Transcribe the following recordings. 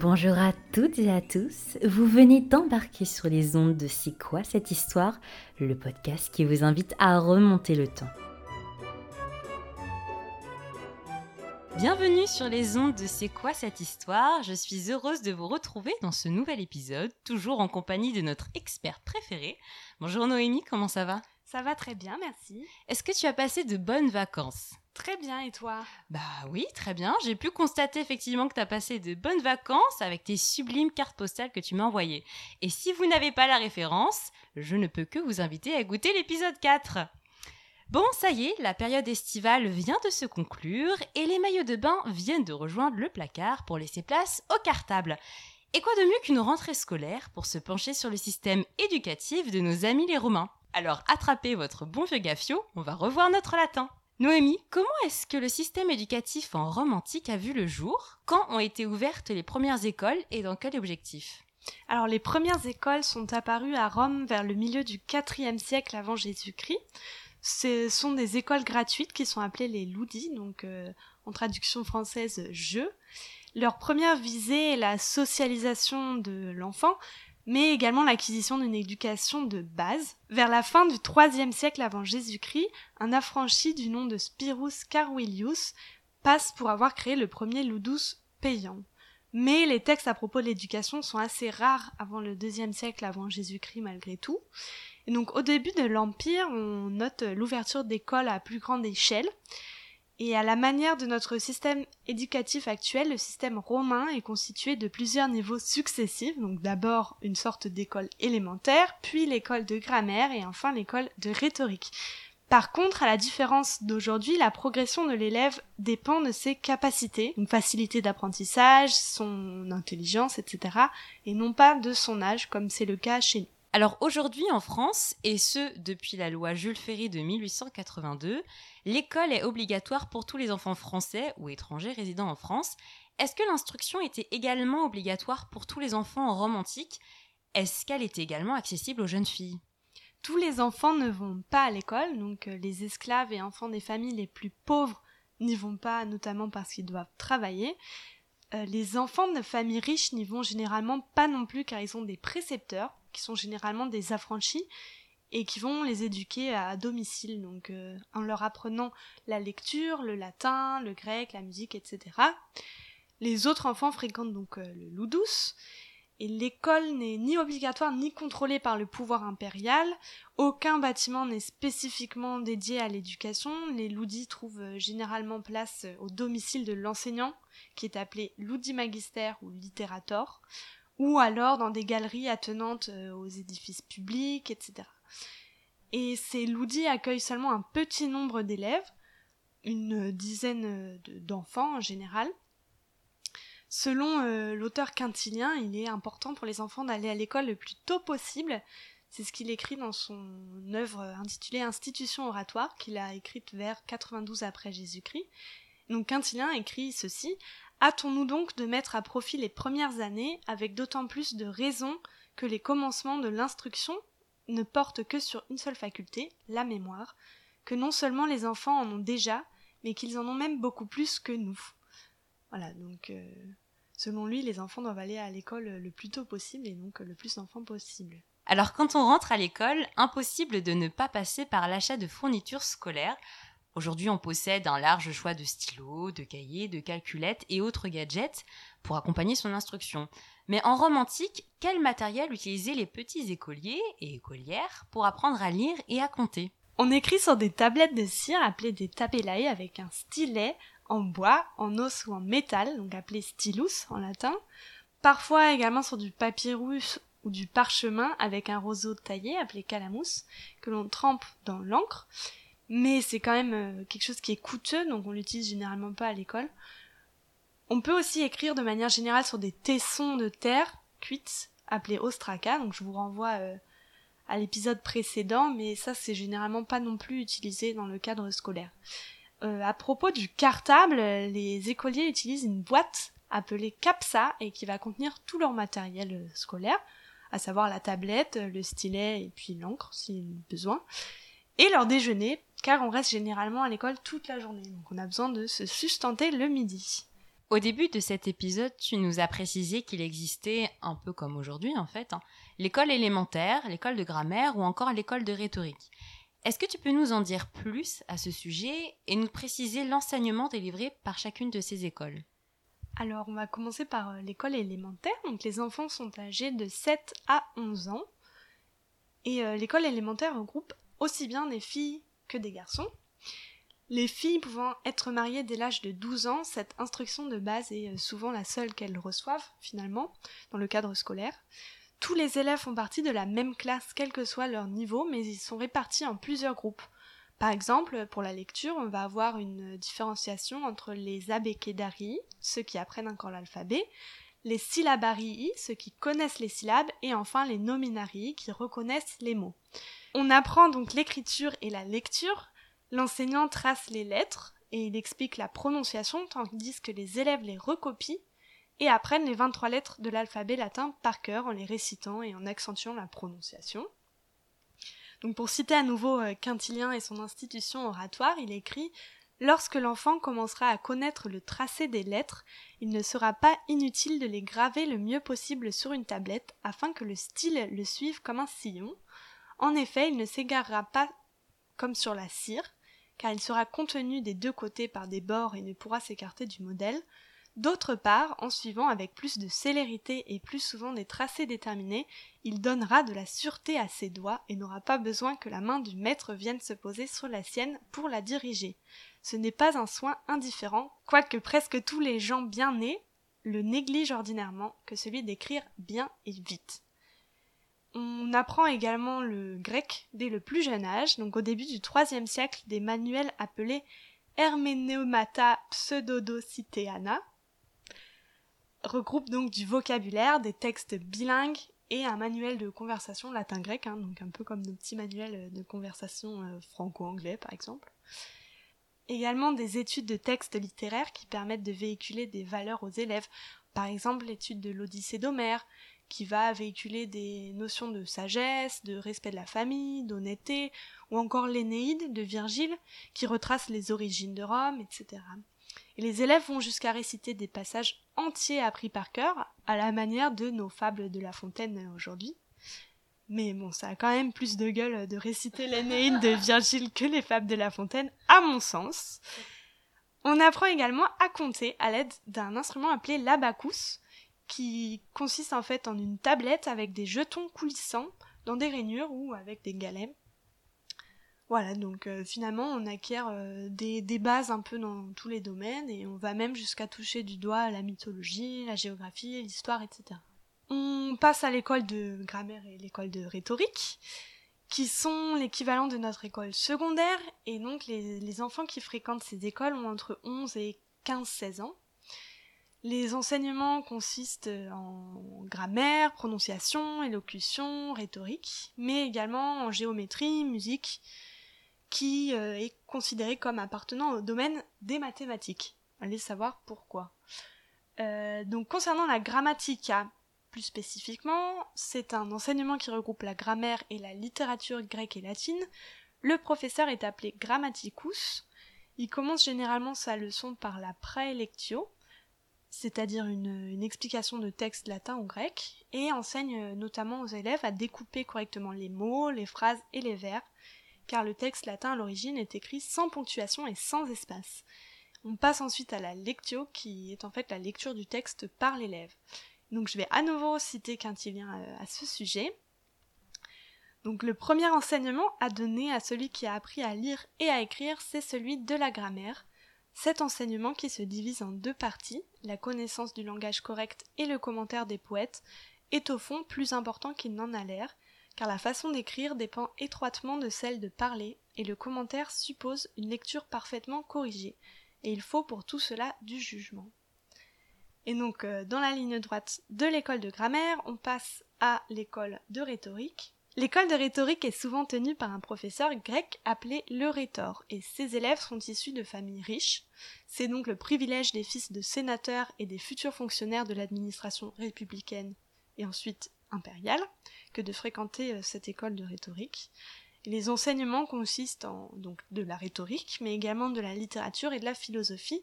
Bonjour à toutes et à tous, vous venez d'embarquer sur les ondes de C'est quoi cette histoire, le podcast qui vous invite à remonter le temps. Bienvenue sur les ondes de C'est quoi cette histoire Je suis heureuse de vous retrouver dans ce nouvel épisode, toujours en compagnie de notre expert préféré. Bonjour Noémie, comment ça va? Ça va très bien, merci. Est-ce que tu as passé de bonnes vacances? Très bien, et toi? Bah oui, très bien. J'ai pu constater effectivement que tu as passé de bonnes vacances avec tes sublimes cartes postales que tu m'as envoyées. Et si vous n'avez pas la référence, je ne peux que vous inviter à goûter l'épisode 4. Bon, ça y est, la période estivale vient de se conclure et les maillots de bain viennent de rejoindre le placard pour laisser place au cartable. Et quoi de mieux qu'une rentrée scolaire pour se pencher sur le système éducatif de nos amis les Romains? Alors attrapez votre bon vieux gaffio, on va revoir notre latin. Noémie, comment est-ce que le système éducatif en Rome antique a vu le jour? Quand ont été ouvertes les premières écoles et dans quel objectif? Alors les premières écoles sont apparues à Rome vers le milieu du IVe siècle avant Jésus-Christ. Ce sont des écoles gratuites qui sont appelées les ludi, donc euh, en traduction française jeux. Leur première visée est la socialisation de l'enfant, mais également l'acquisition d'une éducation de base. Vers la fin du IIIe siècle avant Jésus-Christ, un affranchi du nom de Spirus Carvilius passe pour avoir créé le premier ludus payant. Mais les textes à propos de l'éducation sont assez rares avant le deuxième siècle avant Jésus-Christ malgré tout. Et donc au début de l'Empire, on note l'ouverture d'écoles à plus grande échelle. Et à la manière de notre système éducatif actuel, le système romain est constitué de plusieurs niveaux successifs, donc d'abord une sorte d'école élémentaire, puis l'école de grammaire et enfin l'école de rhétorique. Par contre, à la différence d'aujourd'hui, la progression de l'élève dépend de ses capacités, une facilité d'apprentissage, son intelligence, etc., et non pas de son âge, comme c'est le cas chez nous. Alors aujourd'hui en France, et ce depuis la loi Jules Ferry de 1882, l'école est obligatoire pour tous les enfants français ou étrangers résidant en France. Est-ce que l'instruction était également obligatoire pour tous les enfants en Rome antique? Est-ce qu'elle était également accessible aux jeunes filles? Tous les enfants ne vont pas à l'école, donc euh, les esclaves et enfants des familles les plus pauvres n'y vont pas, notamment parce qu'ils doivent travailler. Euh, les enfants de familles riches n'y vont généralement pas non plus car ils ont des précepteurs qui sont généralement des affranchis et qui vont les éduquer à domicile, donc euh, en leur apprenant la lecture, le latin, le grec, la musique, etc. Les autres enfants fréquentent donc euh, le ludus, et l'école n'est ni obligatoire ni contrôlée par le pouvoir impérial. Aucun bâtiment n'est spécifiquement dédié à l'éducation. Les ludis trouvent euh, généralement place au domicile de l'enseignant, qui est appelé ludi magister ou littérator, ou alors dans des galeries attenantes euh, aux édifices publics, etc. Et ces loudis accueillent seulement un petit nombre d'élèves, une dizaine euh, d'enfants en général. Selon euh, l'auteur quintilien, il est important pour les enfants d'aller à l'école le plus tôt possible. C'est ce qu'il écrit dans son œuvre intitulée Institution oratoire, qu'il a écrite vers 92 après Jésus-Christ. Donc Quintilien écrit ceci Hâtons-nous donc de mettre à profit les premières années, avec d'autant plus de raison que les commencements de l'instruction ne portent que sur une seule faculté, la mémoire, que non seulement les enfants en ont déjà, mais qu'ils en ont même beaucoup plus que nous. Voilà, donc euh, selon lui, les enfants doivent aller à l'école le plus tôt possible et donc le plus d'enfants possible. Alors quand on rentre à l'école, impossible de ne pas passer par l'achat de fournitures scolaires, Aujourd'hui, on possède un large choix de stylos, de cahiers, de calculettes et autres gadgets pour accompagner son instruction. Mais en Rome antique, quel matériel utilisaient les petits écoliers et écolières pour apprendre à lire et à compter? On écrit sur des tablettes de cire appelées des tabellae avec un stylet en bois, en os ou en métal, donc appelé stylus en latin. Parfois également sur du papyrus ou du parchemin avec un roseau taillé appelé calamus que l'on trempe dans l'encre mais c'est quand même euh, quelque chose qui est coûteux, donc on l'utilise généralement pas à l'école. On peut aussi écrire de manière générale sur des tessons de terre cuites appelés ostraka, donc je vous renvoie euh, à l'épisode précédent, mais ça c'est généralement pas non plus utilisé dans le cadre scolaire. Euh, à propos du cartable, les écoliers utilisent une boîte appelée capsa et qui va contenir tout leur matériel scolaire, à savoir la tablette, le stylet et puis l'encre si besoin et leur déjeuner, car on reste généralement à l'école toute la journée, donc on a besoin de se sustenter le midi. Au début de cet épisode, tu nous as précisé qu'il existait, un peu comme aujourd'hui en fait, hein, l'école élémentaire, l'école de grammaire ou encore l'école de rhétorique. Est-ce que tu peux nous en dire plus à ce sujet et nous préciser l'enseignement délivré par chacune de ces écoles? Alors, on va commencer par euh, l'école élémentaire. Donc, les enfants sont âgés de 7 à 11 ans. Et euh, l'école élémentaire regroupe aussi bien des filles que des garçons. Les filles pouvant être mariées dès l'âge de 12 ans, cette instruction de base est euh, souvent la seule qu'elles reçoivent, finalement, dans le cadre scolaire. Tous les élèves font partie de la même classe, quel que soit leur niveau, mais ils sont répartis en plusieurs groupes. Par exemple, pour la lecture, on va avoir une différenciation entre les abékédarii, ceux qui apprennent encore l'alphabet, les syllabarii, ceux qui connaissent les syllabes, et enfin les nominarii, qui reconnaissent les mots. On apprend donc l'écriture et la lecture, L'enseignant trace les lettres et il explique la prononciation tandis que les élèves les recopient et apprennent les 23 lettres de l'alphabet latin par cœur en les récitant et en accentuant la prononciation. Donc pour citer à nouveau euh, Quintilien et son institution oratoire, il écrit Lorsque l'enfant commencera à connaître le tracé des lettres, il ne sera pas inutile de les graver le mieux possible sur une tablette afin que le style le suive comme un sillon. En effet, il ne s'égarera pas comme sur la cire, car il sera contenu des deux côtés par des bords et ne pourra s'écarter du modèle, D'autre part, en suivant avec plus de célérité et plus souvent des tracés déterminés, il donnera de la sûreté à ses doigts et n'aura pas besoin que la main du maître vienne se poser sur la sienne pour la diriger. Ce n'est pas un soin indifférent, quoique presque tous les gens bien nés le négligent ordinairement que celui d'écrire bien et vite. On apprend également le grec dès le plus jeune âge, donc au début du IIIe siècle, des manuels appelés Hermeneumata Pseudodociteana regroupent donc du vocabulaire, des textes bilingues et un manuel de conversation latin-grec, hein, donc un peu comme nos petits manuels de conversation euh, franco-anglais par exemple. Également des études de textes littéraires qui permettent de véhiculer des valeurs aux élèves, par exemple l'étude de l'Odyssée d'Homère, qui va véhiculer des notions de sagesse, de respect de la famille, d'honnêteté, ou encore l'Énéide de Virgile, qui retrace les origines de Rome, etc. Et les élèves vont jusqu'à réciter des passages entiers appris par cœur, à la manière de nos fables de La Fontaine aujourd'hui. Mais bon, ça a quand même plus de gueule de réciter l'Énéide de Virgile que les fables de La Fontaine, à mon sens. On apprend également à compter à l'aide d'un instrument appelé l'abacus, qui consiste en fait en une tablette avec des jetons coulissants dans des rainures ou avec des galets. Voilà, donc euh, finalement on acquiert euh, des, des, bases un peu dans tous les domaines et on va même jusqu'à toucher du doigt la mythologie, la géographie, l'histoire, etc. On passe à l'école de grammaire et l'école de rhétorique, qui sont l'équivalent de notre école secondaire, et donc les, enfants qui fréquentent ces écoles ont entre 11 et 15-16 ans. Les enseignements consistent en grammaire, prononciation, élocution, rhétorique, mais également en géométrie, musique, qui euh, est considéré comme appartenant au domaine des mathématiques. Allez savoir pourquoi. Euh, donc concernant la grammatica, plus spécifiquement, c'est un enseignement qui regroupe la grammaire et la littérature grecque et latine. Le professeur est appelé grammaticus. Il commence généralement sa leçon par la praelectio, c'est-à-dire une, explication de texte latin ou grec, et enseigne notamment aux élèves à découper correctement les mots, les phrases et les vers, car le texte latin à l'origine est écrit sans ponctuation et sans espace. On passe ensuite à la lectio, qui est en fait la lecture du texte par l'élève. Donc je vais à nouveau citer Quintilien euh, à ce sujet. Donc le premier enseignement à donner à celui qui a appris à lire et à écrire, c'est celui de la grammaire, cet enseignement qui se divise en deux parties, la connaissance du langage correct et le commentaire des poètes, est au fond plus important qu'il n'en a l'air, car la façon d'écrire dépend étroitement de celle de parler, et le commentaire suppose une lecture parfaitement corrigée, et il faut pour tout cela du jugement. Et donc, euh, dans la ligne droite de l'école de grammaire, on passe à l'école de rhétorique, L'école de rhétorique est souvent tenue par un professeur grec appelé le rhétor, et ses élèves sont issus de familles riches. C'est donc le privilège des fils de sénateurs et des futurs fonctionnaires de l'administration républicaine et ensuite impériale que de fréquenter euh, cette école de rhétorique. les enseignements consistent en donc de la rhétorique, mais également de la littérature et de la philosophie.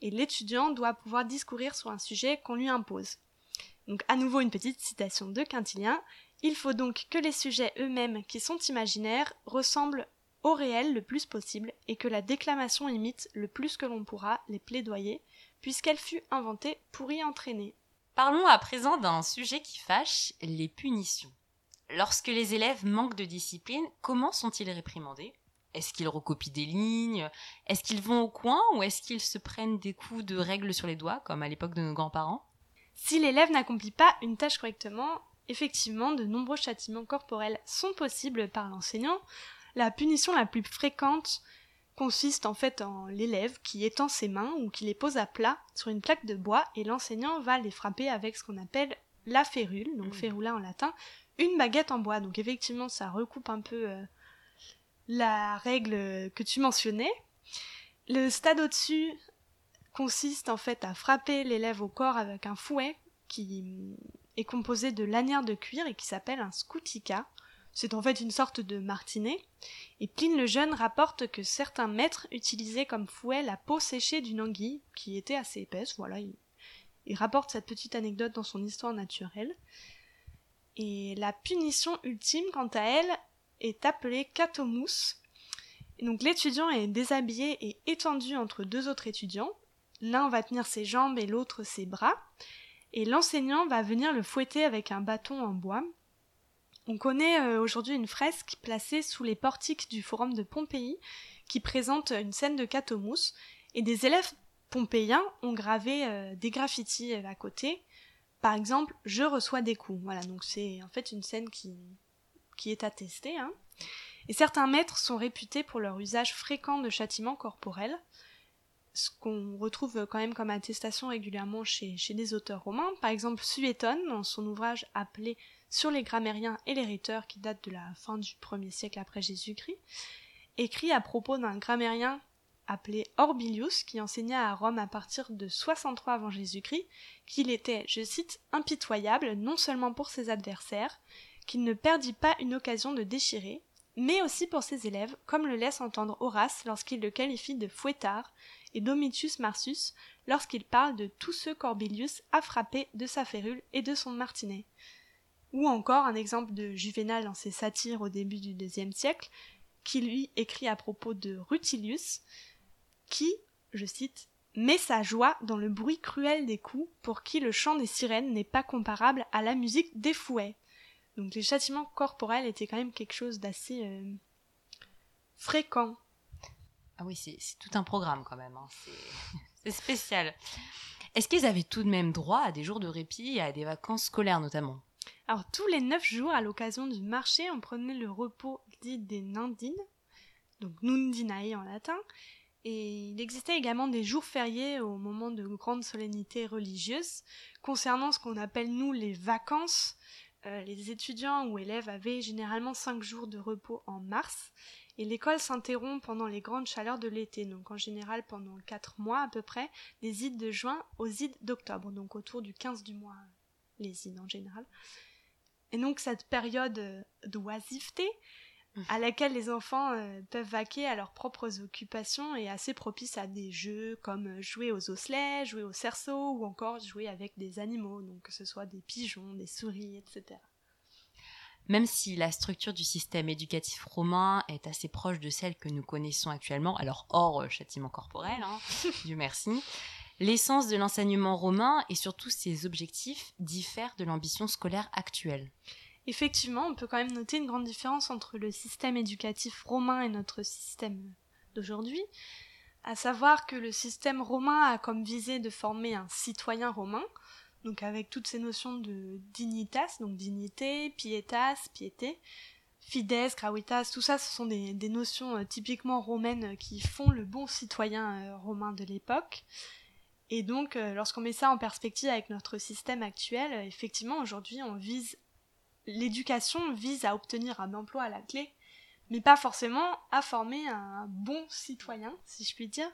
Et l'étudiant doit pouvoir discourir sur un sujet qu'on lui impose. Donc à nouveau une petite citation de Quintilien. Il faut donc que les sujets eux-mêmes, qui sont imaginaires, ressemblent au réel le plus possible et que la déclamation imite le plus que l'on pourra les plaidoyer, puisqu'elle fut inventée pour y entraîner. Parlons à présent d'un sujet qui fâche, les punitions. Lorsque les élèves manquent de discipline, comment sont-ils réprimandés? Est-ce qu'ils recopient des lignes? Est-ce qu'ils vont au coin ou est-ce qu'ils se prennent des coups de règles sur les doigts, comme à l'époque de nos grands-parents? Si l'élève n'accomplit pas une tâche correctement, effectivement, de nombreux châtiments corporels sont possibles par l'enseignant. La punition la plus fréquente consiste en fait en l'élève qui étend ses mains ou qui les pose à plat sur une plaque de bois et l'enseignant va les frapper avec ce qu'on appelle la férule, donc mmh. férula en latin, une baguette en bois. Donc effectivement, ça recoupe un peu euh, la règle que tu mentionnais. Le stade au-dessus consiste en fait à frapper l'élève au corps avec un fouet qui est composé de lanières de cuir et qui s'appelle un scoutica. C'est en fait une sorte de martinet. Et Pline le Jeune rapporte que certains maîtres utilisaient comme fouet la peau séchée d'une anguille, qui était assez épaisse. Voilà, il, rapporte cette petite anecdote dans son histoire naturelle. Et la punition ultime, quant à elle, est appelée catomousse. Donc l'étudiant est déshabillé et étendu entre deux autres étudiants. L'un va tenir ses jambes et l'autre ses bras. Et l'enseignant va venir le fouetter avec un bâton en bois. On connaît euh, aujourd'hui une fresque placée sous les portiques du forum de Pompéi qui présente une scène de catomousse et des élèves pompéiens ont gravé euh, des graffitis à côté. Par exemple, je reçois des coups. Voilà, donc c'est en fait une scène qui, qui est attestée. Hein. Et certains maîtres sont réputés pour leur usage fréquent de châtiments corporels, ce qu'on retrouve quand même comme attestation régulièrement chez, des auteurs romains. Par exemple, Suétone, dans son ouvrage appelé sur les grammairiens et les rhéteurs qui datent de la fin du 1er siècle après Jésus-Christ, écrit à propos d'un grammairien appelé Orbilius qui enseigna à Rome à partir de 63 avant Jésus-Christ qu'il était, je cite, impitoyable non seulement pour ses adversaires, qu'il ne perdit pas une occasion de déchirer, mais aussi pour ses élèves, comme le laisse entendre Horace lorsqu'il le qualifie de fouettard, et Domitius Marsus lorsqu'il parle de tous ceux qu'Orbilius a frappés de sa férule et de son martinet. Ou encore un exemple de Juvénal dans ses satires au début du deuxième siècle, qui lui écrit à propos de Rutilius, qui, je cite, met sa joie dans le bruit cruel des coups, pour qui le chant des sirènes n'est pas comparable à la musique des fouets. Donc les châtiments corporels étaient quand même quelque chose d'assez euh, fréquent. Ah oui, c'est tout un programme quand même, hein. c'est spécial. Est-ce qu'ils avaient tout de même droit à des jours de répit et à des vacances scolaires notamment? Alors tous les neuf jours, à l'occasion du marché, on prenait le repos dit des nandines, donc nundinae en latin, et il existait également des jours fériés au moment de grandes solennités religieuses. Concernant ce qu'on appelle nous les vacances, euh, les étudiants ou élèves avaient généralement cinq jours de repos en mars, et l'école s'interrompt pendant les grandes chaleurs de l'été, donc en général pendant quatre mois à peu près, des ides de juin aux ides d'octobre, donc autour du 15 du mois, les ides en général. Et donc cette période euh, d'oisiveté à laquelle les enfants euh, peuvent vaquer à leurs propres occupations est assez propice à des jeux comme euh, jouer aux osselets, jouer au cerceau ou encore jouer avec des animaux, donc que ce soit des pigeons, des souris, etc. Même si la structure du système éducatif romain est assez proche de celle que nous connaissons actuellement, alors hors châtiment corporel, hein, Dieu merci, L'essence de l'enseignement romain et surtout ses objectifs diffèrent de l'ambition scolaire actuelle. Effectivement, on peut quand même noter une grande différence entre le système éducatif romain et notre système d'aujourd'hui, à savoir que le système romain a comme visée de former un citoyen romain, donc avec toutes ces notions de dignitas, donc dignité, pietas, piété, fides, gravitas, tout ça, ce sont des, notions euh, typiquement romaines qui font le bon citoyen euh, romain de l'époque. Et donc, euh, lorsqu'on met ça en perspective avec notre système actuel, euh, effectivement, aujourd'hui, on vise l'éducation vise à obtenir un emploi à la clé, mais pas forcément à former un bon citoyen, si je puis dire.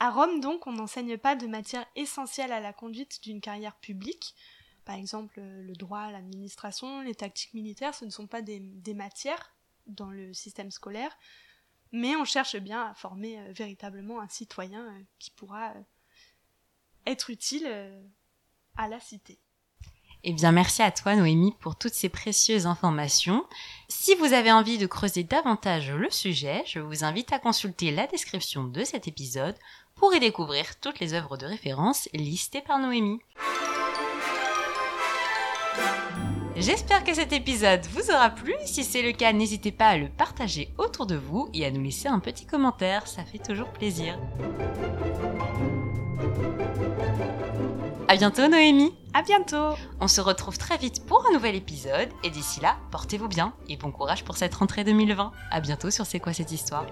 À Rome, donc, on n'enseigne pas de matière essentielle à la conduite d'une carrière publique. Par exemple, euh, le droit, l'administration, les tactiques militaires, ce ne sont pas des, des, matières dans le système scolaire, mais on cherche bien à former véritablement un citoyen qui pourra être utile à la cité. Eh bien, merci à toi, Noémie, pour toutes ces précieuses informations. Si vous avez envie de creuser davantage le sujet, je vous invite à consulter la description de cet épisode pour y découvrir toutes les œuvres de référence listées par Noémie. J'espère que cet épisode vous aura plu. Si c'est le cas, n'hésitez pas à le partager autour de vous et à nous laisser un petit commentaire, ça fait toujours plaisir. À bientôt Noémie. À bientôt. On se retrouve très vite pour un nouvel épisode. Et d'ici là, portez-vous bien et bon courage pour cette rentrée 2020. À bientôt sur C'est quoi cette histoire?